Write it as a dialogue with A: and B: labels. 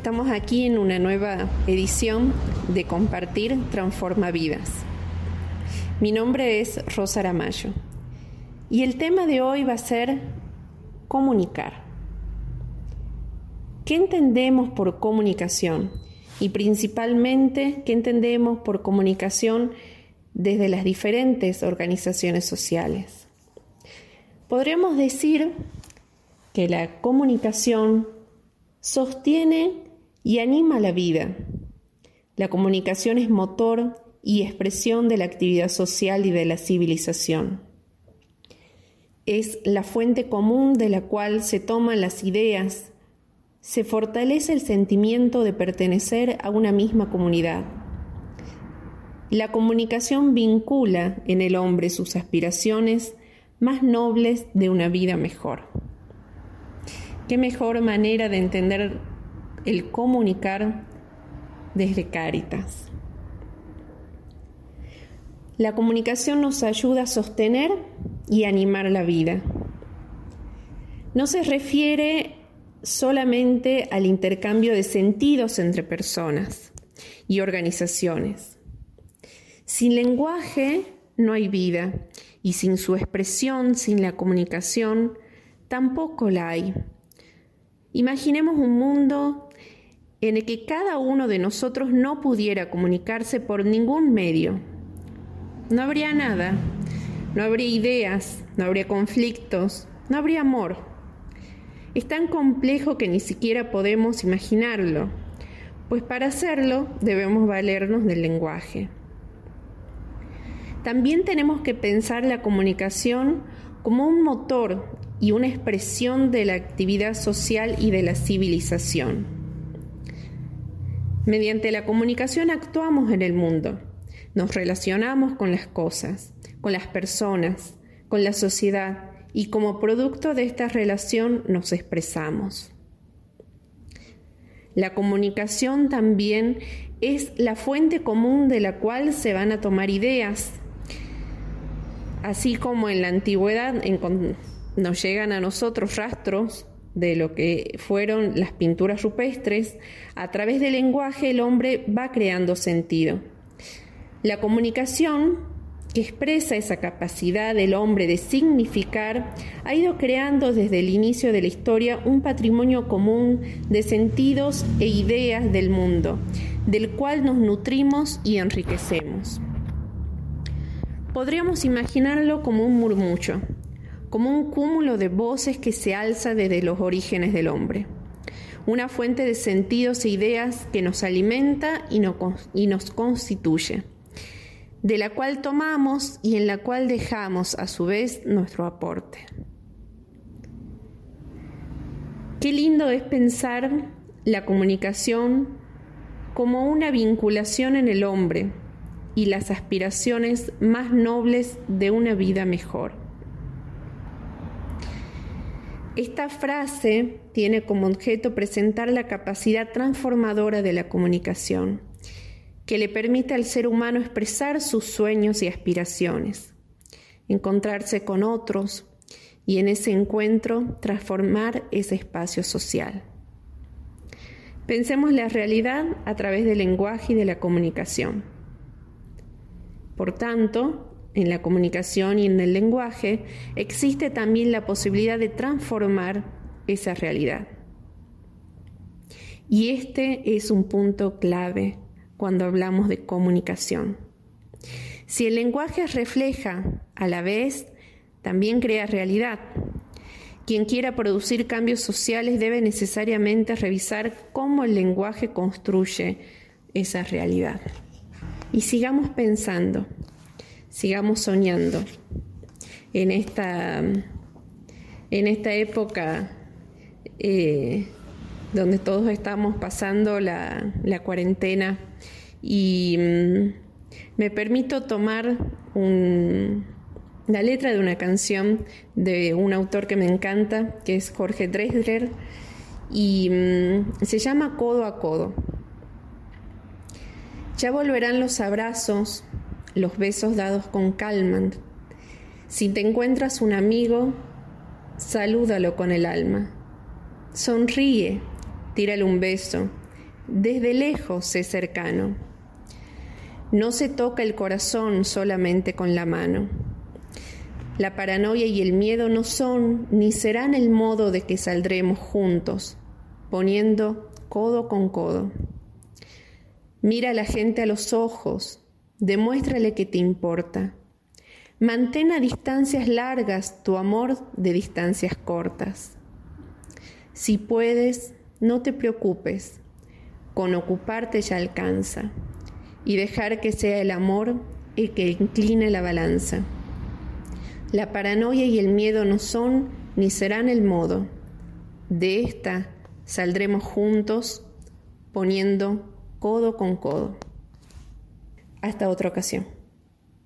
A: Estamos aquí en una nueva edición de Compartir Transforma Vidas. Mi nombre es Rosa Aramayo y el tema de hoy va a ser comunicar. ¿Qué entendemos por comunicación? Y principalmente, ¿qué entendemos por comunicación desde las diferentes organizaciones sociales? Podríamos decir que la comunicación sostiene y anima la vida. La comunicación es motor y expresión de la actividad social y de la civilización. Es la fuente común de la cual se toman las ideas, se fortalece el sentimiento de pertenecer a una misma comunidad. La comunicación vincula en el hombre sus aspiraciones más nobles de una vida mejor. ¿Qué mejor manera de entender el comunicar desde Cáritas? La comunicación nos ayuda a sostener y animar la vida. No se refiere solamente al intercambio de sentidos entre personas y organizaciones. Sin lenguaje no hay vida y sin su expresión, sin la comunicación, tampoco la hay. Imaginemos un mundo en el que cada uno de nosotros no pudiera comunicarse por ningún medio. No habría nada, no habría ideas, no habría conflictos, no habría amor. Es tan complejo que ni siquiera podemos imaginarlo, pues para hacerlo debemos valernos del lenguaje. También tenemos que pensar la comunicación como un motor y una expresión de la actividad social y de la civilización. Mediante la comunicación actuamos en el mundo, nos relacionamos con las cosas, con las personas, con la sociedad y como producto de esta relación nos expresamos. La comunicación también es la fuente común de la cual se van a tomar ideas, así como en la antigüedad nos llegan a nosotros rastros de lo que fueron las pinturas rupestres, a través del lenguaje el hombre va creando sentido. La comunicación, que expresa esa capacidad del hombre de significar, ha ido creando desde el inicio de la historia un patrimonio común de sentidos e ideas del mundo, del cual nos nutrimos y enriquecemos. Podríamos imaginarlo como un murmullo, como un cúmulo de voces que se alza desde los orígenes del hombre, una fuente de sentidos e ideas que nos alimenta y, nos constituye, de la cual tomamos y en la cual dejamos a su vez nuestro aporte. Qué lindo es pensar la comunicación como una vinculación en el hombre, y las aspiraciones más nobles de una vida mejor. Esta frase tiene como objeto presentar la capacidad transformadora de la comunicación, que le permite al ser humano expresar sus sueños y aspiraciones, encontrarse con otros y en ese encuentro transformar ese espacio social. Pensemos la realidad a través del lenguaje y de la comunicación. Por tanto, en la comunicación y en el lenguaje existe también la posibilidad de transformar esa realidad. Y este es un punto clave cuando hablamos de comunicación. Si el lenguaje refleja a la vez, también crea realidad. Quien quiera producir cambios sociales debe necesariamente revisar cómo el lenguaje construye esa realidad. Y sigamos pensando, sigamos soñando en esta, en esta época eh, donde todos estamos pasando la, cuarentena y mm, me permito tomar la letra de una canción de un autor que me encanta, que es Jorge Dresler, y mm, se llama Codo a Codo. Ya volverán los abrazos, los besos dados con calma. Si te encuentras un amigo, salúdalo con el alma. Sonríe, tírale un beso, desde lejos sé cercano. No se toca el corazón solamente con la mano. La paranoia y el miedo no son ni serán el modo de que saldremos juntos, poniendo codo con codo. Mira a la gente a los ojos, demuéstrale que te importa. Mantén a distancias largas tu amor de distancias cortas. Si puedes, no te preocupes, con ocuparte ya alcanza, y dejar que sea el amor el que incline la balanza. La paranoia y el miedo no son ni serán el modo. De esta saldremos juntos poniendo codo con codo. Hasta otra ocasión.